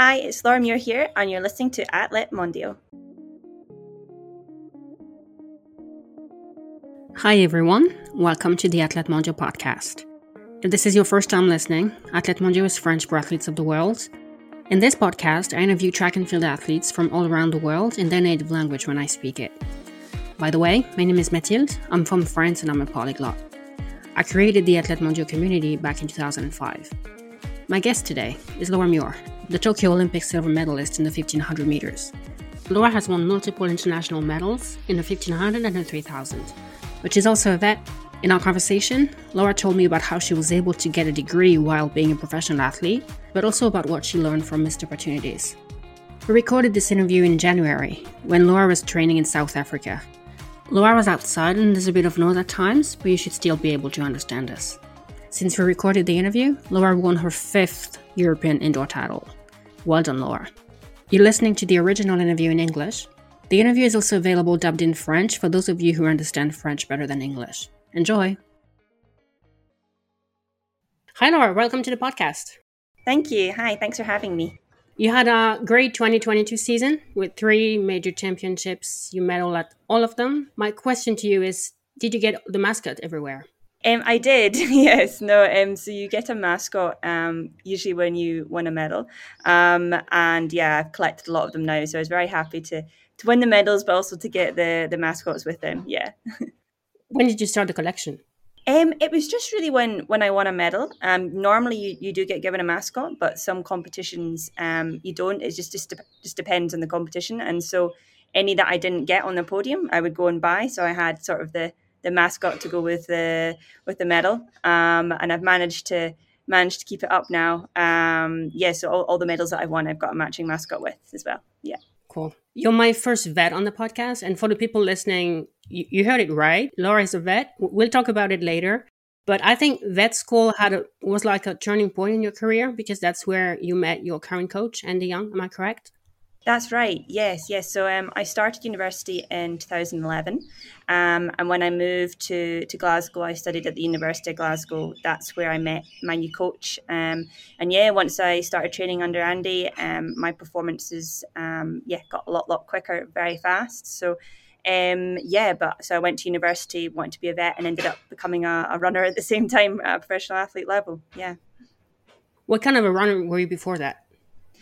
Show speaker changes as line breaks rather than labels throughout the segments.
Hi, it's Laura Muir here, and you're listening to Athlètes Mondiaux.
Hi, everyone. Welcome to the Athlètes Mondiaux podcast. If this is your first time listening, Athlètes Mondiaux is French for athletes of the world. In this podcast, I interview track and field athletes from all around the world in their native language when I speak it. By the way, my name is Mathilde. I'm from France and I'm a polyglot. I created the Athlètes Mondiaux community back in 2005. My guest today is Laura Muir, the Tokyo Olympic silver medalist in the 1500 meters. Laura has won multiple international medals in the 1500 and the 3000, but she's also a vet in our conversation, Laura told me about how she was able to get a degree while being a professional athlete, but also about what she learned from missed opportunities. We recorded this interview in January when Laura was training in South Africa. Laura was outside and there's a bit of noise at times, but you should still be able to understand us. Since we recorded the interview, Laura won her fifth European indoor title. Well done, Laura. You're listening to the original interview in English. The interview is also available dubbed in French for those of you who understand French better than English. Enjoy. Hi, Laura. Welcome to the podcast.
Thank you. Hi, thanks for having me.
You had a great 2022 season with three major championships. You medal at all of them. My question to you is Did you get the mascot everywhere?
Um, I did, yes. No, um, so you get a mascot um, usually when you win a medal. Um, and yeah, I've collected a lot of them now. So I was very happy to, to win the medals, but also to get the, the mascots with them. Yeah.
When did you start the collection?
Um, it was just really when when I won a medal. Um, normally you, you do get given a mascot, but some competitions um you don't. It just just just depends on the competition. And so any that I didn't get on the podium, I would go and buy. So I had sort of the the mascot to go with the with the medal. Um, and I've managed to managed to keep it up now. Um, yeah, so all, all the medals that I've won, I've got a matching mascot with as well. Yeah.
Cool. You're my first vet on the podcast. And for the people listening, you, you heard it right. Laura is a vet. We'll talk about it later. But I think vet school had a, was like a turning point in your career because that's where you met your current coach, Andy Young. Am I correct?
That's right. Yes, yes. So um, I started university in 2011, um, and when I moved to to Glasgow, I studied at the University of Glasgow. That's where I met my new coach. Um, and yeah, once I started training under Andy, um, my performances um, yeah got a lot lot quicker, very fast. So. Um, yeah, but so I went to university, wanted to be a vet, and ended up becoming a, a runner at the same time at a professional athlete level. Yeah.
What kind of a runner were you before that?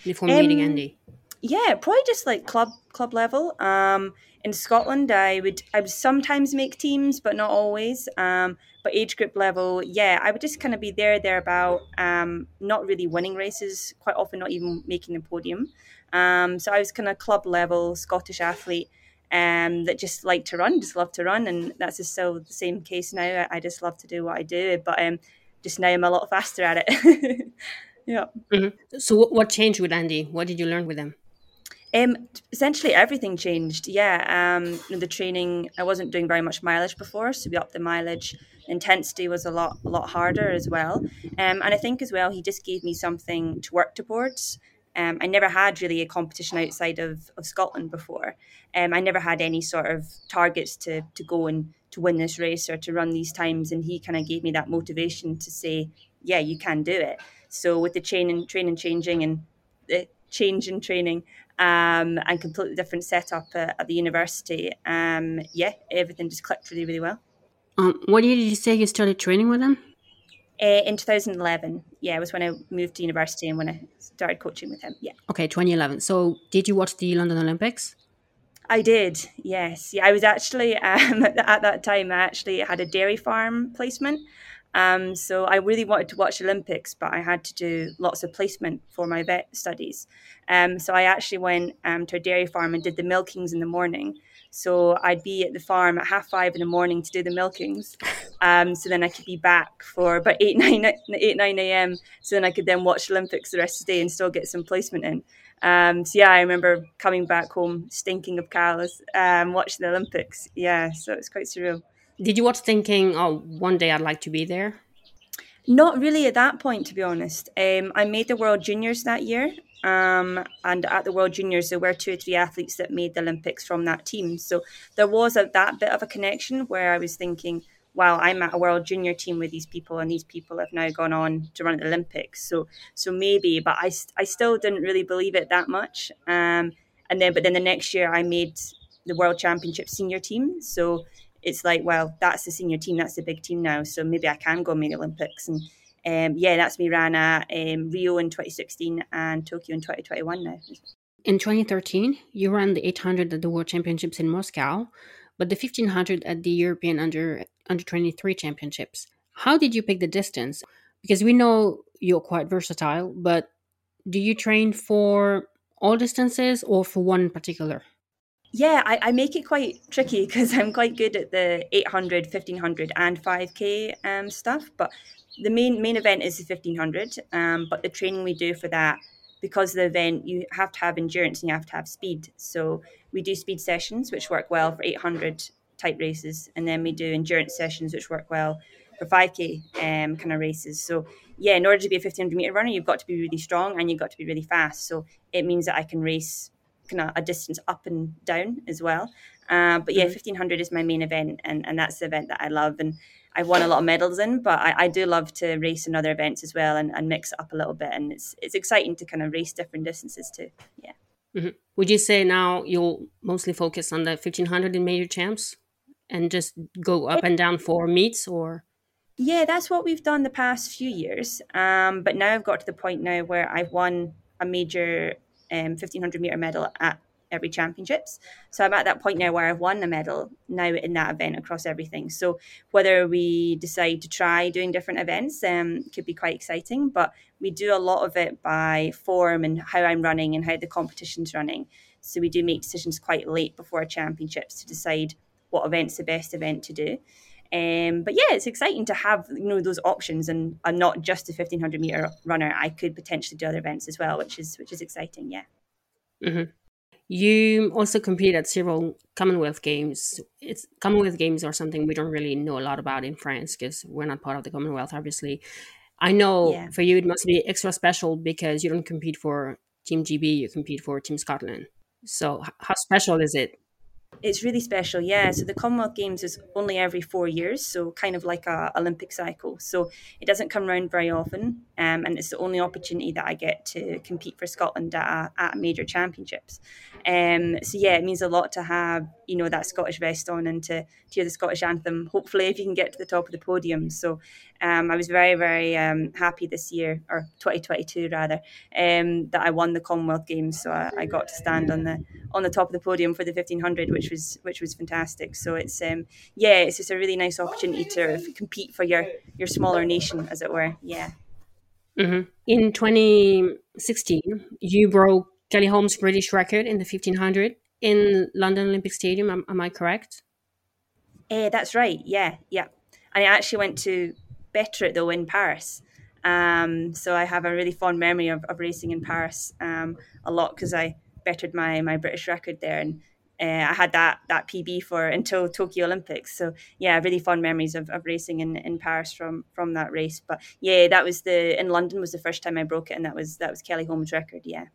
Before meeting Andy?
Yeah, probably just like club club level. Um, in Scotland, I would I would sometimes make teams, but not always. Um, but age group level, yeah, I would just kind of be there there about um, not really winning races, quite often not even making the podium. Um, so I was kind of club level Scottish athlete um, that just like to run, just love to run, and that's just still the same case now. I, I just love to do what I do, but um, just now I'm a lot faster at it. yeah.
Mm-hmm. So what changed with Andy? What did you learn with him?
Um, essentially everything changed. Yeah, um, the training. I wasn't doing very much mileage before, so we upped the mileage. Intensity was a lot, a lot harder as well. Um, and I think as well, he just gave me something to work towards. Um, I never had really a competition outside of, of Scotland before. Um, I never had any sort of targets to to go and to win this race or to run these times. And he kind of gave me that motivation to say, yeah, you can do it. So with the training, training changing and the change in training, um, and completely different setup at, at the university. Um, yeah, everything just clicked really, really well.
Um, what year did you say you started training with him?
Uh, in 2011. Yeah, it was when I moved to university and when I started coaching with him. Yeah.
Okay, 2011. So, did you watch the London Olympics?
I did. Yes. Yeah, I was actually um, at that time. I actually had a dairy farm placement, um, so I really wanted to watch Olympics, but I had to do lots of placement for my vet studies. Um, so I actually went um, to a dairy farm and did the milkings in the morning. So I'd be at the farm at half five in the morning to do the milkings. Um, so then I could be back for about 8, 9, 8, 9 a.m. So then I could then watch Olympics the rest of the day and still get some placement in. Um, so yeah, I remember coming back home stinking of cows, um, watching the Olympics. Yeah, so it's quite surreal.
Did you watch thinking, oh, one day I'd like to be there?
Not really at that point, to be honest. Um, I made the World Juniors that year. Um, and at the World Juniors, there were two or three athletes that made the Olympics from that team. So there was a, that bit of a connection where I was thinking, wow, I'm at a world junior team with these people, and these people have now gone on to run at the Olympics. So so maybe, but I I still didn't really believe it that much. Um, and then but then the next year I made the World Championship senior team. So it's like, well, that's the senior team, that's the big team now. So maybe I can go the Olympics. And um, yeah, that's me ran at um, Rio in 2016 and Tokyo in 2021 now.
In 2013, you ran the 800 at the World Championships in Moscow, but the 1500 at the European under under 23 Championships. How did you pick the distance? Because we know you're quite versatile, but do you train for all distances or for one particular?
Yeah, I, I make it quite tricky because I'm quite good at the 800, 1500, and 5K um, stuff. But the main main event is the 1500. Um, but the training we do for that, because the event, you have to have endurance and you have to have speed. So we do speed sessions, which work well for 800 type races, and then we do endurance sessions, which work well for 5K um, kind of races. So yeah, in order to be a 1500 meter runner, you've got to be really strong and you've got to be really fast. So it means that I can race kind of a distance up and down as well. Uh, but yeah, 1500 mm-hmm. is my main event, and, and that's the event that I love. And I've won a lot of medals in, but I, I do love to race in other events as well and, and mix it up a little bit. And it's it's exciting to kind of race different distances too. Yeah.
Mm-hmm. Would you say now you'll mostly focus on the 1500 in major champs and just go up and down for meets or?
Yeah, that's what we've done the past few years. Um, but now I've got to the point now where I've won a major um, 1500 meter medal at every championships. So I'm at that point now where I've won a medal now in that event across everything. So whether we decide to try doing different events um, could be quite exciting, but we do a lot of it by form and how I'm running and how the competition's running. So we do make decisions quite late before championships to decide what event's the best event to do. Um, but yeah, it's exciting to have you know those options, and I'm not just a 1500 meter runner. I could potentially do other events as well, which is which is exciting. Yeah.
Mm-hmm. You also compete at several Commonwealth Games. It's Commonwealth Games are something we don't really know a lot about in France because we're not part of the Commonwealth, obviously. I know yeah. for you it must be extra special because you don't compete for Team GB, you compete for Team Scotland. So, how special is it
it's really special, yeah. So the Commonwealth Games is only every four years, so kind of like a Olympic cycle. So it doesn't come around very often, um, and it's the only opportunity that I get to compete for Scotland at, at major championships. Um, so yeah, it means a lot to have you know that Scottish vest on and to, to hear the Scottish anthem. Hopefully, if you can get to the top of the podium. So um, I was very very um, happy this year or 2022 rather um, that I won the Commonwealth Games. So I, I, got to stand on the on the top of the podium for the 1500, which was which was fantastic. So it's um, yeah, it's just a really nice opportunity to compete for your your smaller nation, as it were. Yeah.
Mm-hmm. In 2016, you broke Kelly Holmes' British record in the 1500 in London Olympic Stadium. Am, am I correct?
Uh, that's right. Yeah, yeah. And I actually went to better it though in Paris. Um, so I have a really fond memory of, of racing in Paris um, a lot because I bettered my my British record there, and uh, I had that that PB for until Tokyo Olympics. So yeah, really fond memories of, of racing in, in Paris from from that race. But yeah, that was the in London was the first time I broke it, and that was that was Kelly Holmes' record. Yeah,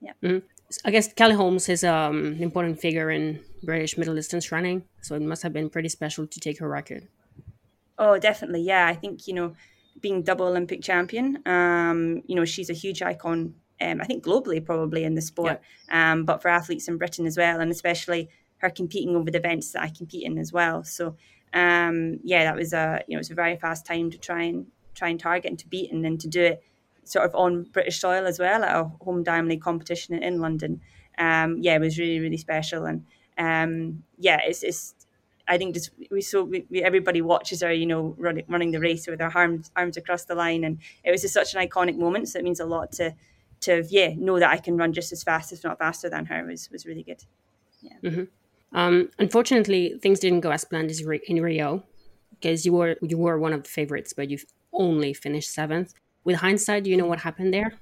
yeah.
Mm-hmm. I guess Kelly Holmes is um, an important figure in British middle distance running, so it must have been pretty special to take her record.
Oh, definitely. Yeah, I think you know, being double Olympic champion, um, you know, she's a huge icon. Um, I think globally, probably in the sport, yeah. um, but for athletes in Britain as well, and especially her competing over the events that I compete in as well. So, um, yeah, that was a you know, it was a very fast time to try and try and target and to beat, and then to do it sort of on British soil as well at a home Diamond League competition in London. Um, yeah, it was really really special, and um, yeah, it's, it's I think just we saw we, we, everybody watches her, you know, running running the race with her arms arms across the line, and it was just such an iconic moment. So it means a lot to to yeah know that I can run just as fast, if not faster, than her was was really good. Yeah.
Mm-hmm. Um, unfortunately, things didn't go as planned in Rio because you were you were one of the favorites, but you only finished seventh with hindsight, do you know what happened there?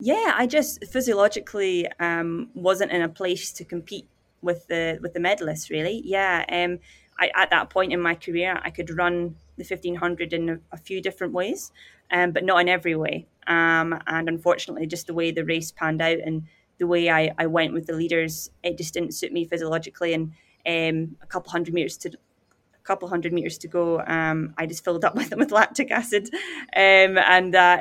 Yeah, I just physiologically um, wasn't in a place to compete with the with the medalists. Really, yeah. Um, I, at that point in my career, I could run the fifteen hundred in a, a, few different ways, um, but not in every way. Um, and unfortunately, just the way the race panned out and the way I, I went with the leaders, it just didn't suit me physiologically. And um, a couple hundred meters to a couple hundred meters to go, um, I just filled up with with lactic acid, um, and uh,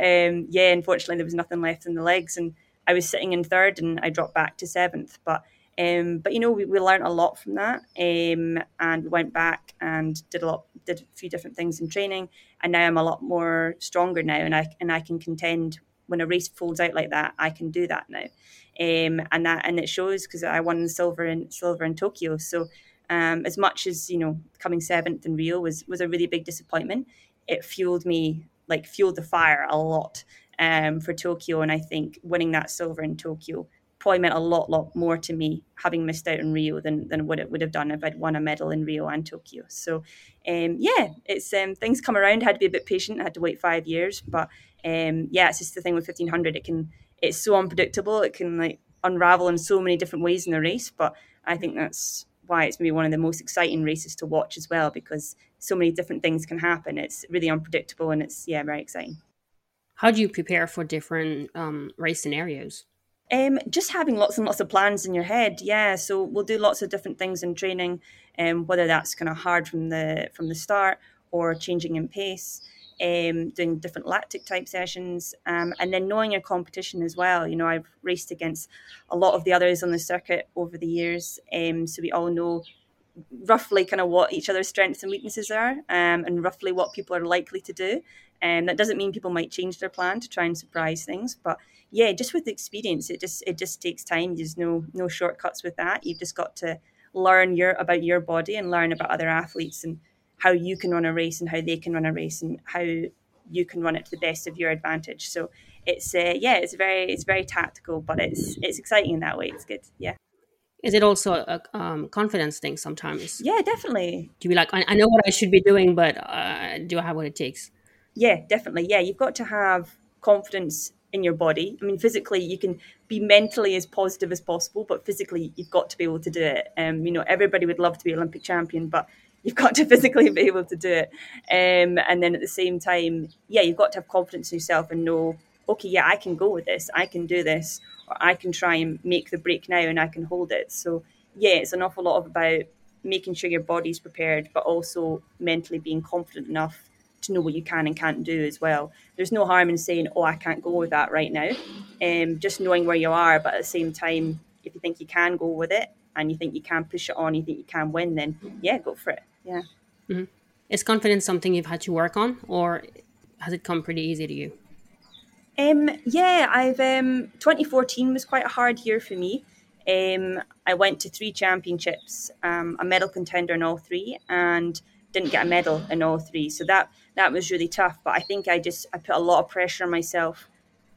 yeah, unfortunately there was nothing left in the legs, and I was sitting in third, and I dropped back to seventh. But um, but you know we, we learned a lot from that, um, and we went back and did a lot, did a few different things in training, and now I'm a lot more stronger now, and I and I can contend when a race folds out like that. I can do that now, um, and that and it shows because I won silver in silver in Tokyo. So um, as much as you know, coming seventh in Rio was was a really big disappointment. It fueled me like fueled the fire a lot um, for Tokyo, and I think winning that silver in Tokyo probably meant a lot, lot more to me having missed out in Rio than than what it would have done if I'd won a medal in Rio and Tokyo. So, um, yeah, it's um, things come around. I had to be a bit patient. I had to wait five years, but um, yeah, it's just the thing with fifteen hundred. It can it's so unpredictable. It can like unravel in so many different ways in the race. But I think that's why it's maybe one of the most exciting races to watch as well because so many different things can happen. It's really unpredictable and it's yeah very exciting.
How do you prepare for different um, race scenarios?
Um, just having lots and lots of plans in your head, yeah. So we'll do lots of different things in training, um, whether that's kind of hard from the from the start or changing in pace um, doing different lactic type sessions, um, and then knowing your competition as well. You know, I've raced against a lot of the others on the circuit over the years, um, so we all know roughly kind of what each other's strengths and weaknesses are, um, and roughly what people are likely to do. And um, that doesn't mean people might change their plan to try and surprise things, but yeah, just with experience, it just it just takes time. There's no no shortcuts with that. You've just got to learn your about your body and learn about other athletes and how you can run a race and how they can run a race and how you can run it to the best of your advantage. So it's uh, yeah, it's very it's very tactical, but it's it's exciting in that way. It's good. Yeah.
Is it also a um, confidence thing sometimes?
Yeah, definitely.
Do you be like, I, I know what I should be doing, but uh, do I have what it takes?
Yeah, definitely. Yeah, you've got to have confidence in your body. I mean, physically, you can be mentally as positive as possible, but physically, you've got to be able to do it. Um, you know, everybody would love to be Olympic champion, but you've got to physically be able to do it. Um, and then at the same time, yeah, you've got to have confidence in yourself and know, okay, yeah, I can go with this, I can do this, or I can try and make the break now and I can hold it. So, yeah, it's an awful lot of about making sure your body's prepared, but also mentally being confident enough to know what you can and can't do as well. There's no harm in saying, "Oh, I can't go with that right now." Um, just knowing where you are, but at the same time, if you think you can go with it and you think you can push it on, you think you can win, then yeah, go for it. Yeah.
Mm-hmm. Is confidence something you've had to work on, or has it come pretty easy to you?
Um, yeah, I've um, 2014 was quite a hard year for me. Um, I went to three championships, um, a medal contender in all three, and didn't get a medal in all three. So that that was really tough. But I think I just I put a lot of pressure on myself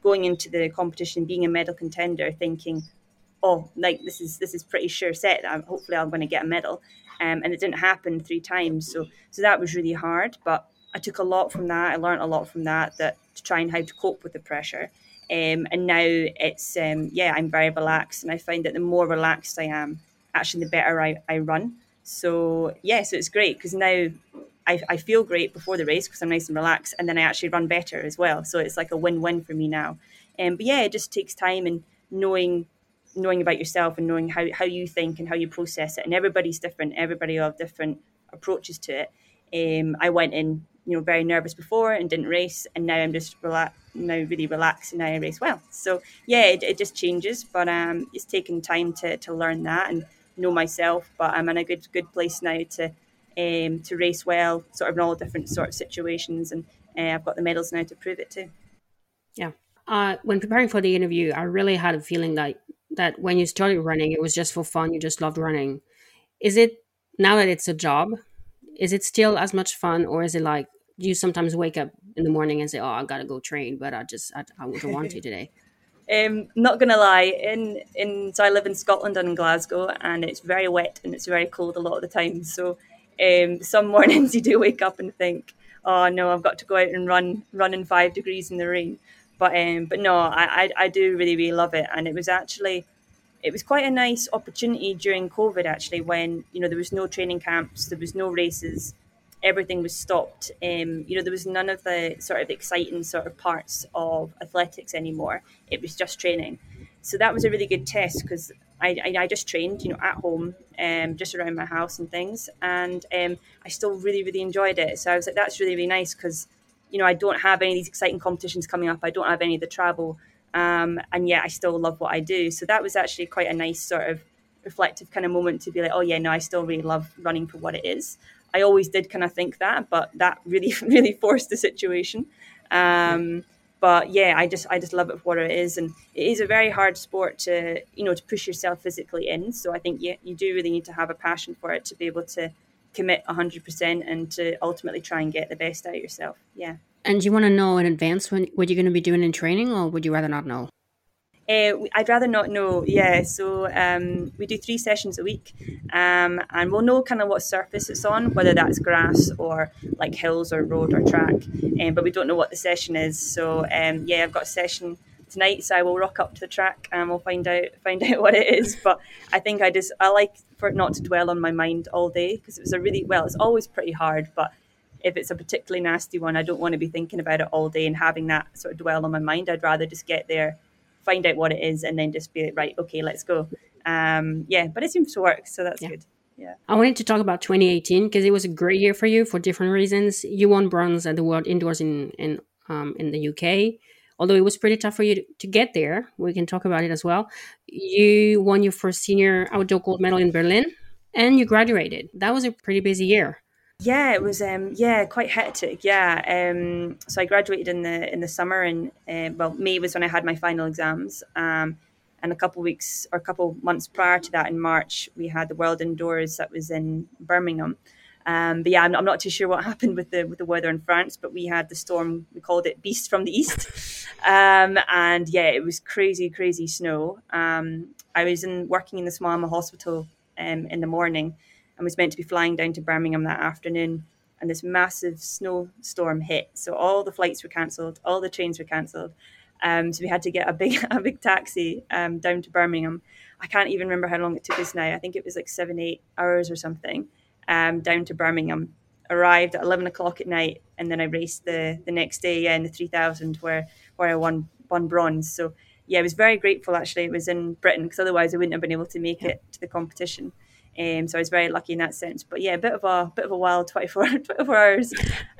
going into the competition, being a medal contender, thinking, oh, like this is this is pretty sure set. I'm, hopefully, I'm going to get a medal um, and it didn't happen three times. So so that was really hard. But I took a lot from that. I learned a lot from that that to try and how to cope with the pressure. Um, and now it's um, yeah, I'm very relaxed, and I find that the more relaxed I am, actually, the better I, I run. So yeah, so it's great because now I, I feel great before the race because I'm nice and relaxed, and then I actually run better as well. So it's like a win-win for me now. Um, but yeah, it just takes time and knowing knowing about yourself and knowing how, how you think and how you process it. And everybody's different. Everybody will have different approaches to it. Um, I went in, you know, very nervous before and didn't race, and now I'm just relax, now really relaxed, and now I race well. So yeah, it, it just changes, but um, it's taken time to, to learn that and know myself. But I'm in a good good place now to um, to race well, sort of in all different sort of situations, and uh, I've got the medals now to prove it too.
Yeah. Uh, when preparing for the interview, I really had a feeling that that when you started running, it was just for fun. You just loved running. Is it now that it's a job? Is it still as much fun, or is it like you sometimes wake up in the morning and say, "Oh, I gotta go train," but I just I, I don't want to today.
Um, not gonna lie, in in so I live in Scotland and in Glasgow, and it's very wet and it's very cold a lot of the time. So um, some mornings you do wake up and think, "Oh no, I've got to go out and run run in five degrees in the rain." But um, but no, I, I, I do really really love it, and it was actually it was quite a nice opportunity during COVID actually when you know there was no training camps, there was no races, everything was stopped. Um, you know there was none of the sort of exciting sort of parts of athletics anymore. It was just training, so that was a really good test because I, I, I, just trained, you know, at home, um, just around my house and things, and um, I still really, really enjoyed it. So I was like, that's really, really nice because, you know, I don't have any of these exciting competitions coming up. I don't have any of the travel, um, and yet I still love what I do. So that was actually quite a nice sort of reflective kind of moment to be like, oh yeah, no, I still really love running for what it is. I always did kind of think that, but that really, really forced the situation. Um, but yeah, I just I just love it for what it is, and it is a very hard sport to you know to push yourself physically in. So I think you you do really need to have a passion for it to be able to commit hundred percent and to ultimately try and get the best out of yourself. Yeah.
And do you want to know in advance when what you're going to be doing in training, or would you rather not know?
Uh, I'd rather not know. Yeah, so um, we do three sessions a week, um, and we'll know kind of what surface it's on, whether that's grass or like hills or road or track. Um, but we don't know what the session is. So um, yeah, I've got a session tonight, so I will rock up to the track and we'll find out find out what it is. But I think I just I like for it not to dwell on my mind all day because it was a really well. It's always pretty hard, but if it's a particularly nasty one, I don't want to be thinking about it all day and having that sort of dwell on my mind. I'd rather just get there find out what it is, and then just be like, right. Okay, let's go. Um, yeah, but it seems to work, so that's yeah. good. Yeah. I
wanted to talk about 2018 because it was a great year for you for different reasons. You won bronze at the World Indoors in in um, in the UK. Although it was pretty tough for you to, to get there, we can talk about it as well. You won your first senior outdoor gold medal in Berlin, and you graduated. That was a pretty busy year.
Yeah, it was um yeah quite hectic. Yeah, um so I graduated in the in the summer and uh, well May was when I had my final exams. Um, and a couple weeks or a couple months prior to that in March we had the World Indoors that was in Birmingham. Um, but yeah, I'm, I'm, not too sure what happened with the with the weather in France, but we had the storm. We called it Beast from the East, um, and yeah, it was crazy, crazy snow. Um, I was in working in the Small Hospital um, in the morning, and was meant to be flying down to Birmingham that afternoon. And this massive snowstorm hit, so all the flights were cancelled, all the trains were cancelled. Um, so we had to get a big a big taxi um, down to Birmingham. I can't even remember how long it took us now. I think it was like seven eight hours or something um, down to Birmingham. Arrived at eleven o'clock at night, and then I raced the the next day yeah, in the three thousand where where I won won bronze. So yeah, I was very grateful actually. It was in Britain because otherwise I wouldn't have been able to make it to the competition. Um, so I was very lucky in that sense. But yeah, a bit of a bit of a wild 24, 24 hours,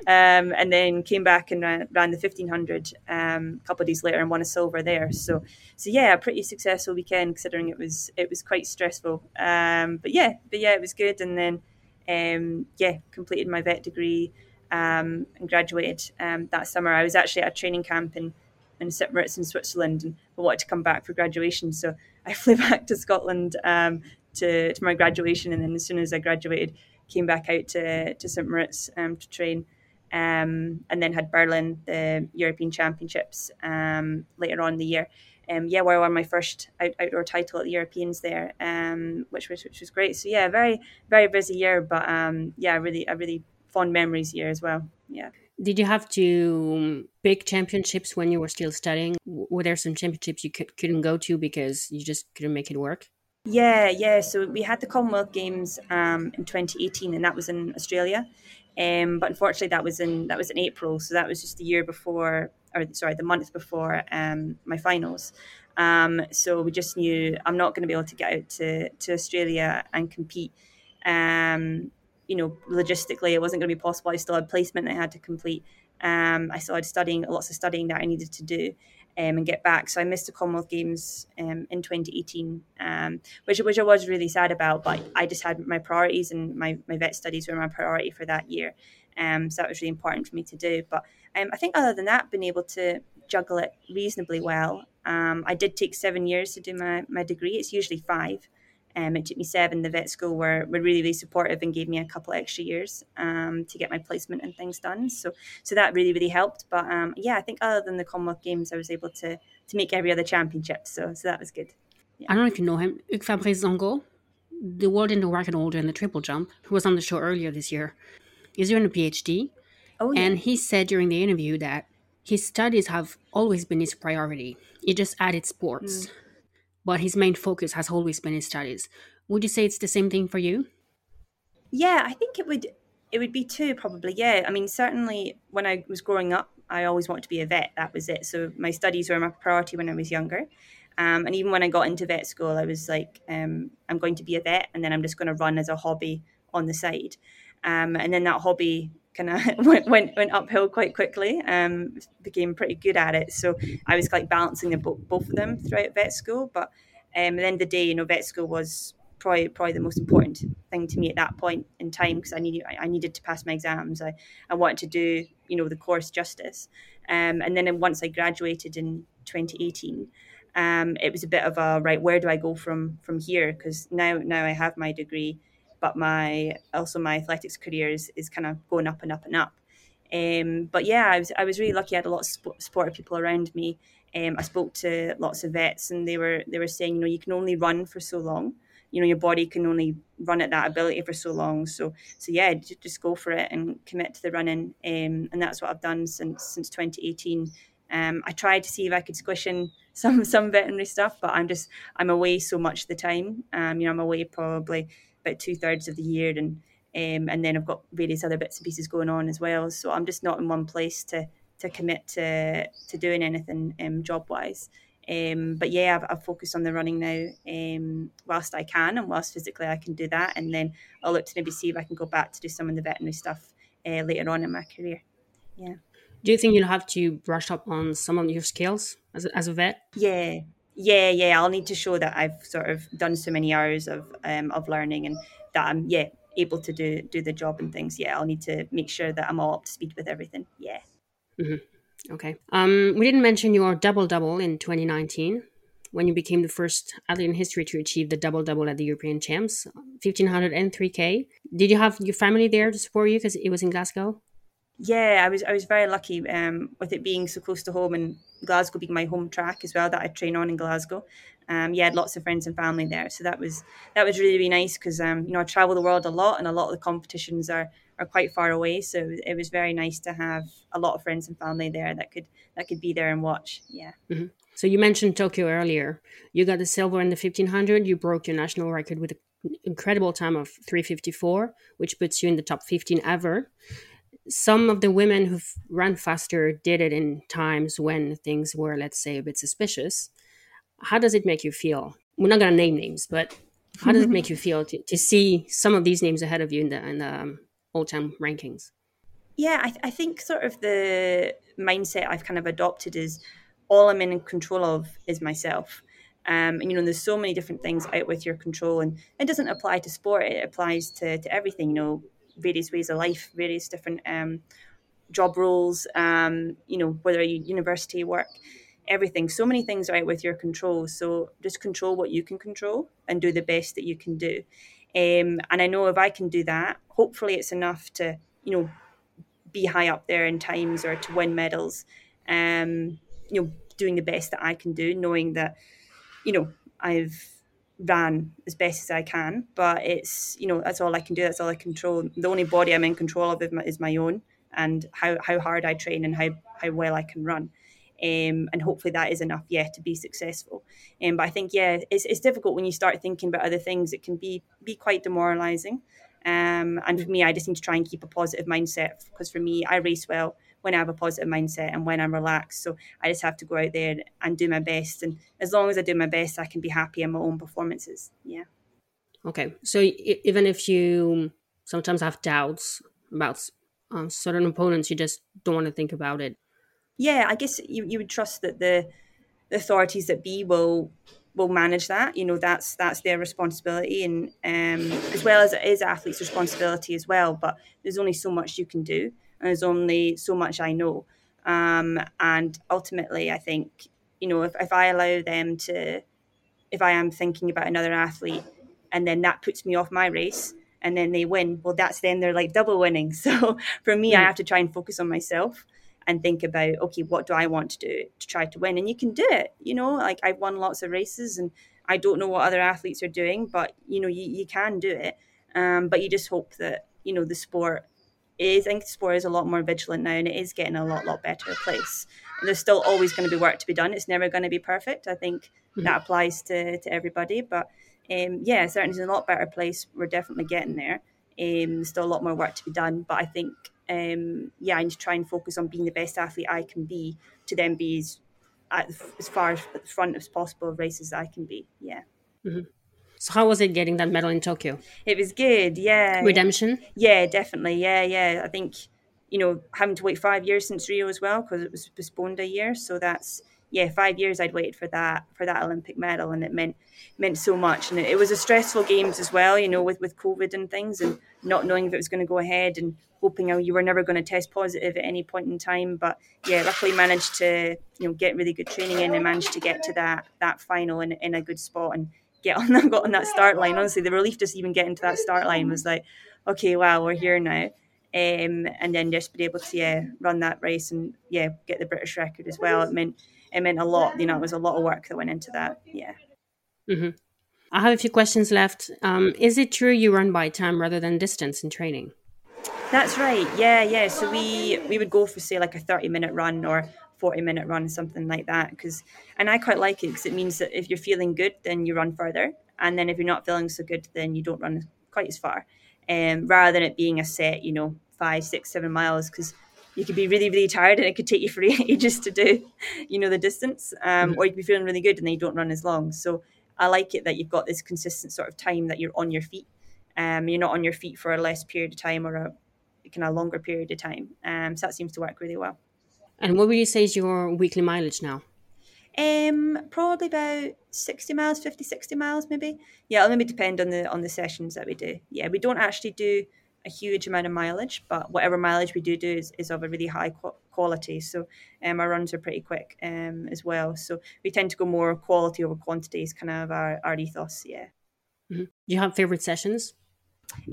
um, and then came back and ran, ran the fifteen hundred um, a couple of days later and won a silver there. So so yeah, a pretty successful weekend considering it was it was quite stressful. Um, but yeah, but yeah, it was good. And then um, yeah, completed my vet degree um, and graduated that summer. I was actually at a training camp in in St. In Switzerland and I wanted to come back for graduation. So I flew back to Scotland um, to, to my graduation, and then as soon as I graduated, came back out to, to St. Moritz um, to train. Um, and then had Berlin, the European Championships um, later on in the year. Um, yeah, where I won my first out, outdoor title at the Europeans there, um, which was which was great. So yeah, very very busy year, but um, yeah, really a really fond memories year as well. Yeah.
Did you have to pick championships when you were still studying? Were there some championships you could, couldn't go to because you just couldn't make it work?
Yeah, yeah. So we had the Commonwealth Games um, in 2018, and that was in Australia. Um, but unfortunately, that was in that was in April, so that was just the year before, or sorry, the month before um, my finals. Um, so we just knew I'm not going to be able to get out to to Australia and compete. Um, you know, logistically, it wasn't going to be possible. I still had placement I had to complete. Um, I still had studying, lots of studying that I needed to do um, and get back. So I missed the Commonwealth Games um, in 2018, um, which which I was really sad about. But I just had my priorities, and my, my vet studies were my priority for that year. Um, so that was really important for me to do. But um, I think other than that, being able to juggle it reasonably well. Um, I did take seven years to do my, my degree. It's usually five. Um, it took me seven. The vet school were, were really, really supportive and gave me a couple extra years um, to get my placement and things done. So, so that really, really helped. But um, yeah, I think other than the Commonwealth Games, I was able to to make every other championship. So, so that was good.
Yeah. I don't know if you know him, Hugues Fabrice Zongo, the world indoor record holder in the triple jump, who was on the show earlier this year. He's doing a PhD. Oh, yeah. And he said during the interview that his studies have always been his priority. He just added sports. Mm but his main focus has always been his studies. Would you say it's the same thing for you?
Yeah, I think it would it would be too probably. Yeah, I mean certainly when I was growing up, I always wanted to be a vet. That was it. So my studies were my priority when I was younger. Um, and even when I got into vet school, I was like, um, I'm going to be a vet, and then I'm just going to run as a hobby on the side. Um, and then that hobby kind of went, went went uphill quite quickly. Um, became pretty good at it, so I was like balancing the both of them throughout vet school. But um, at the end of the day, you know, vet school was probably probably the most important thing to me at that point in time because I needed I needed to pass my exams. I, I wanted to do you know the course justice, um, and then once I graduated in 2018, um, it was a bit of a right. Where do I go from from here? Because now now I have my degree, but my also my athletics career is, is kind of going up and up and up. Um, but yeah, I was I was really lucky. I had a lot of sp- supportive people around me. Um, I spoke to lots of vets, and they were they were saying, you know, you can only run for so long you know your body can only run at that ability for so long so so yeah just go for it and commit to the running um, and that's what I've done since since 2018 um, I tried to see if I could squish in some some veterinary stuff but I'm just I'm away so much of the time um, you know I'm away probably about two thirds of the year and um, and then I've got various other bits and pieces going on as well so I'm just not in one place to to commit to to doing anything um, job wise um, but yeah, I've, I've, focused on the running now um, whilst I can and whilst physically I can do that. And then I'll look to maybe see if I can go back to do some of the veterinary stuff uh, later on in my career. Yeah.
Do you think you'll have to brush up on some of your skills as a, as a vet?
Yeah. Yeah, yeah. I'll need to show that I've sort of done so many hours of um, of learning and that I'm yeah able to do do the job and things. Yeah, I'll need to make sure that I'm all up to speed with everything. Yeah.
Mm-hmm. Okay. Um, we didn't mention your double double in 2019 when you became the first athlete in history to achieve the double double at the European Champs, 1500 and 3K. Did you have your family there to support you because it was in Glasgow?
Yeah, I was I was very lucky um, with it being so close to home and Glasgow being my home track as well that I train on in Glasgow. Um, yeah, I had lots of friends and family there, so that was that was really really nice because um, you know I travel the world a lot and a lot of the competitions are are quite far away. So it was very nice to have a lot of friends and family there that could that could be there and watch. Yeah.
Mm-hmm. So you mentioned Tokyo earlier. You got the silver in the 1500. You broke your national record with an incredible time of 354, which puts you in the top 15 ever. Some of the women who've run faster did it in times when things were, let's say, a bit suspicious. How does it make you feel? We're not going to name names, but how does it make you feel to, to see some of these names ahead of you in the in the um, all time rankings?
Yeah, I, th- I think sort of the mindset I've kind of adopted is all I'm in control of is myself. Um, and you know, there's so many different things out with your control, and it doesn't apply to sport. It applies to, to everything. You know, various ways of life, various different um, job roles. Um, you know, whether you university work, everything. So many things are out with your control. So just control what you can control and do the best that you can do. Um, and I know if I can do that, hopefully it's enough to, you know, be high up there in times or to win medals. Um, you know, doing the best that I can do, knowing that, you know, I've ran as best as I can, but it's, you know, that's all I can do. That's all I control. The only body I'm in control of is my, own and how, how hard I train and how, how well I can run. Um, and hopefully that is enough, yeah, to be successful. Um, but I think, yeah, it's, it's difficult when you start thinking about other things. It can be be quite demoralising. Um, and for me, I just need to try and keep a positive mindset because for me, I race well when I have a positive mindset and when I'm relaxed. So I just have to go out there and do my best. And as long as I do my best, I can be happy in my own performances. Yeah.
Okay. So even if you sometimes have doubts about um, certain opponents, you just don't want to think about it
yeah, I guess you, you would trust that the, the authorities that be will will manage that. You know, that's that's their responsibility, and um, as well as it is athletes' responsibility as well. But there's only so much you can do, there's only so much I know. Um, and ultimately, I think you know if, if I allow them to, if I am thinking about another athlete, and then that puts me off my race, and then they win, well, that's then they're like double winning. So for me, mm. I hmm. have to try and focus on myself and think about okay what do i want to do to try to win and you can do it you know like i've won lots of races and i don't know what other athletes are doing but you know you, you can do it um, but you just hope that you know the sport i think sport is a lot more vigilant now and it is getting a lot lot better place and there's still always going to be work to be done it's never going to be perfect i think mm-hmm. that applies to, to everybody but um, yeah certainly it's a lot better place we're definitely getting there um, still a lot more work to be done but i think um, yeah, I need to try and focus on being the best athlete I can be to then be as, as far as the front as possible of races I can be. Yeah.
Mm-hmm. So how was it getting that medal in Tokyo?
It was good. Yeah.
Redemption.
Yeah, definitely. Yeah, yeah. I think you know having to wait five years since Rio as well because it was postponed a year. So that's yeah, five years I'd waited for that for that Olympic medal, and it meant meant so much. And it, it was a stressful games as well, you know, with with COVID and things, and not knowing if it was going to go ahead, and hoping you were never going to test positive at any point in time. But yeah, luckily managed to you know get really good training in and managed to get to that that final in in a good spot and get on that got on that start line. Honestly, the relief just even getting to that start line was like, okay, wow, we're here now. Um, and then just be able to yeah run that race and yeah get the British record as well. It meant it meant a lot. You know, it was a lot of work that went into that. Yeah.
Mm-hmm. I have a few questions left. Um, is it true you run by time rather than distance in training?
That's right. Yeah, yeah. So we we would go for say like a thirty minute run or 40 minute run something like that because and i quite like it because it means that if you're feeling good then you run further and then if you're not feeling so good then you don't run quite as far um, rather than it being a set you know five six seven miles because you could be really, really tired and it could take you for ages to do, you know, the distance. Um, mm-hmm. Or you would be feeling really good and then you don't run as long. So I like it that you've got this consistent sort of time that you're on your feet. Um, you're not on your feet for a less period of time or a kind of longer period of time. Um, so that seems to work really well.
And what would you say is your weekly mileage now?
Um, probably about 60 miles, 50, 60 miles maybe. Yeah, it'll maybe depend on the on the sessions that we do. Yeah, we don't actually do a huge amount of mileage, but whatever mileage we do do is, is of a really high quality. So um, our runs are pretty quick um, as well. So we tend to go more quality over quantity is kind of our, our ethos. Yeah.
Mm-hmm. Do you have favorite sessions?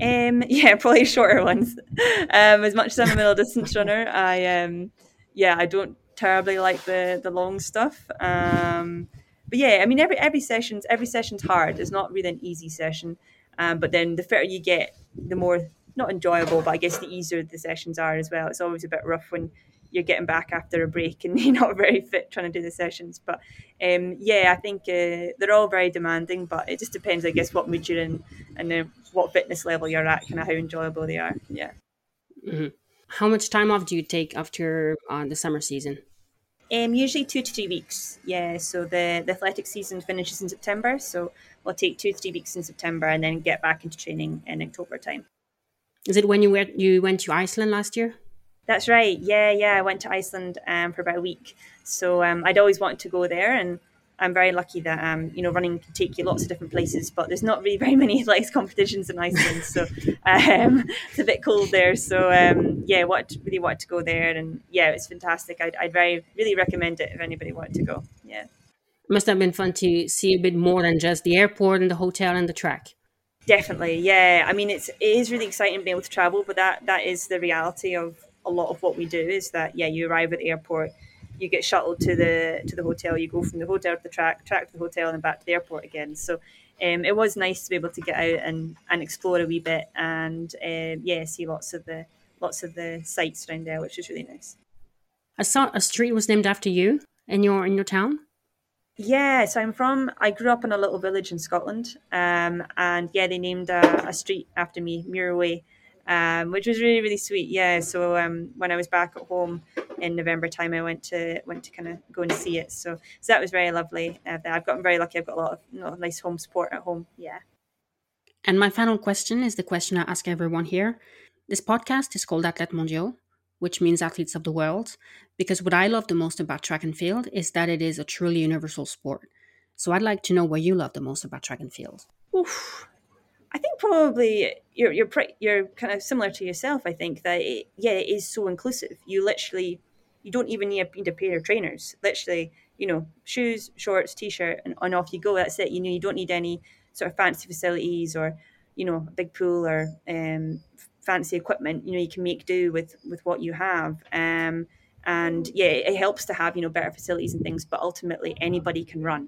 Um, yeah, probably shorter ones. um, as much as I'm a middle distance runner, I um, yeah, I don't terribly like the the long stuff. Um, but yeah, I mean every every session's every session's hard. It's not really an easy session. Um, but then the fitter you get, the more not enjoyable, but I guess the easier the sessions are as well. It's always a bit rough when you're getting back after a break and you're not very fit trying to do the sessions. But um, yeah, I think uh, they're all very demanding, but it just depends, I guess, what mood you're in and uh, what fitness level you're at, kind of how enjoyable they are. Yeah.
Mm-hmm. How much time off do you take after uh, the summer season?
Um, usually two to three weeks. Yeah, so the, the athletic season finishes in September, so we'll take two to three weeks in September and then get back into training in October time.
Is it when you went you went to Iceland last year?
That's right. Yeah, yeah. I went to Iceland um, for about a week. So um, I'd always wanted to go there, and I'm very lucky that um, you know running can take you lots of different places, but there's not really very many athletics competitions in Iceland, so um, it's a bit cold there. So um, yeah, what really wanted to go there, and yeah, it's fantastic. I'd, I'd very really recommend it if anybody wanted to go. Yeah,
must have been fun to see a bit more than just the airport and the hotel and the track.
Definitely, yeah. I mean, it's it is really exciting being able to travel, but that that is the reality of a lot of what we do. Is that yeah, you arrive at the airport, you get shuttled to the to the hotel, you go from the hotel to the track, track to the hotel, and then back to the airport again. So um, it was nice to be able to get out and, and explore a wee bit, and um, yeah, see lots of the lots of the sights around there, which was really nice.
I saw a street was named after you in your in your town.
Yeah, so I'm from. I grew up in a little village in Scotland, um, and yeah, they named a, a street after me, Muirway, um, which was really really sweet. Yeah, so um, when I was back at home in November time, I went to went to kind of go and see it. So so that was very lovely. Uh, I've gotten very lucky. I've got a lot of you know, nice home support at home. Yeah.
And my final question is the question I ask everyone here. This podcast is called Athlètes Mondiaux, which means athletes of the world, because what I love the most about track and field is that it is a truly universal sport. So I'd like to know what you love the most about track and field.
Oof. I think probably you're you're pre- you're kind of similar to yourself. I think that it, yeah, it is so inclusive. You literally you don't even need a, need a pair of trainers. Literally, you know, shoes, shorts, t-shirt, and, and off you go. That's it. You know, you don't need any sort of fancy facilities or you know, a big pool or um, fancy equipment, you know, you can make do with with what you have. Um, and yeah, it helps to have you know better facilities and things, but ultimately anybody can run,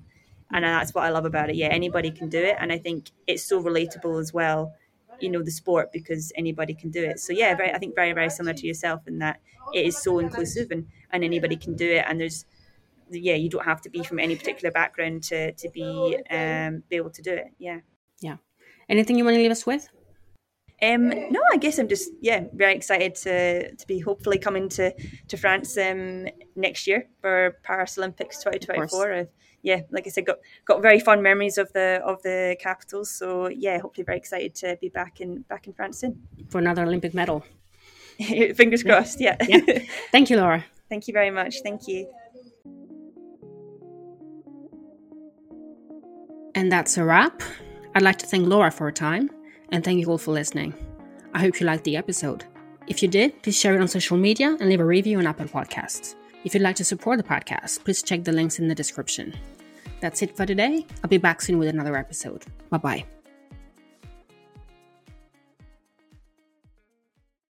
and that's what I love about it. Yeah, anybody can do it, and I think it's so relatable as well. You know the sport because anybody can do it. So yeah, very, I think very very similar to yourself in that it is so inclusive and and anybody can do it, and there's yeah you don't have to be from any particular background to to be um be able to do it. Yeah.
Yeah. Anything you want to leave us with?
Um, no, I guess I'm just yeah very excited to to be hopefully coming to to France um, next year for Paris Olympics 2024. Yeah, like I said, got got very fond memories of the of the capitals. So yeah, hopefully very excited to be back in back in France soon
for another Olympic medal.
Fingers crossed. Yeah.
yeah. Thank you, Laura.
Thank you very much. Thank you.
And that's a wrap. I'd like to thank Laura for her time and thank you all for listening. I hope you liked the episode. If you did, please share it on social media and leave a review on Apple Podcasts. If you'd like to support the podcast, please check the links in the description. That's it for today. I'll be back soon with another episode. Bye bye.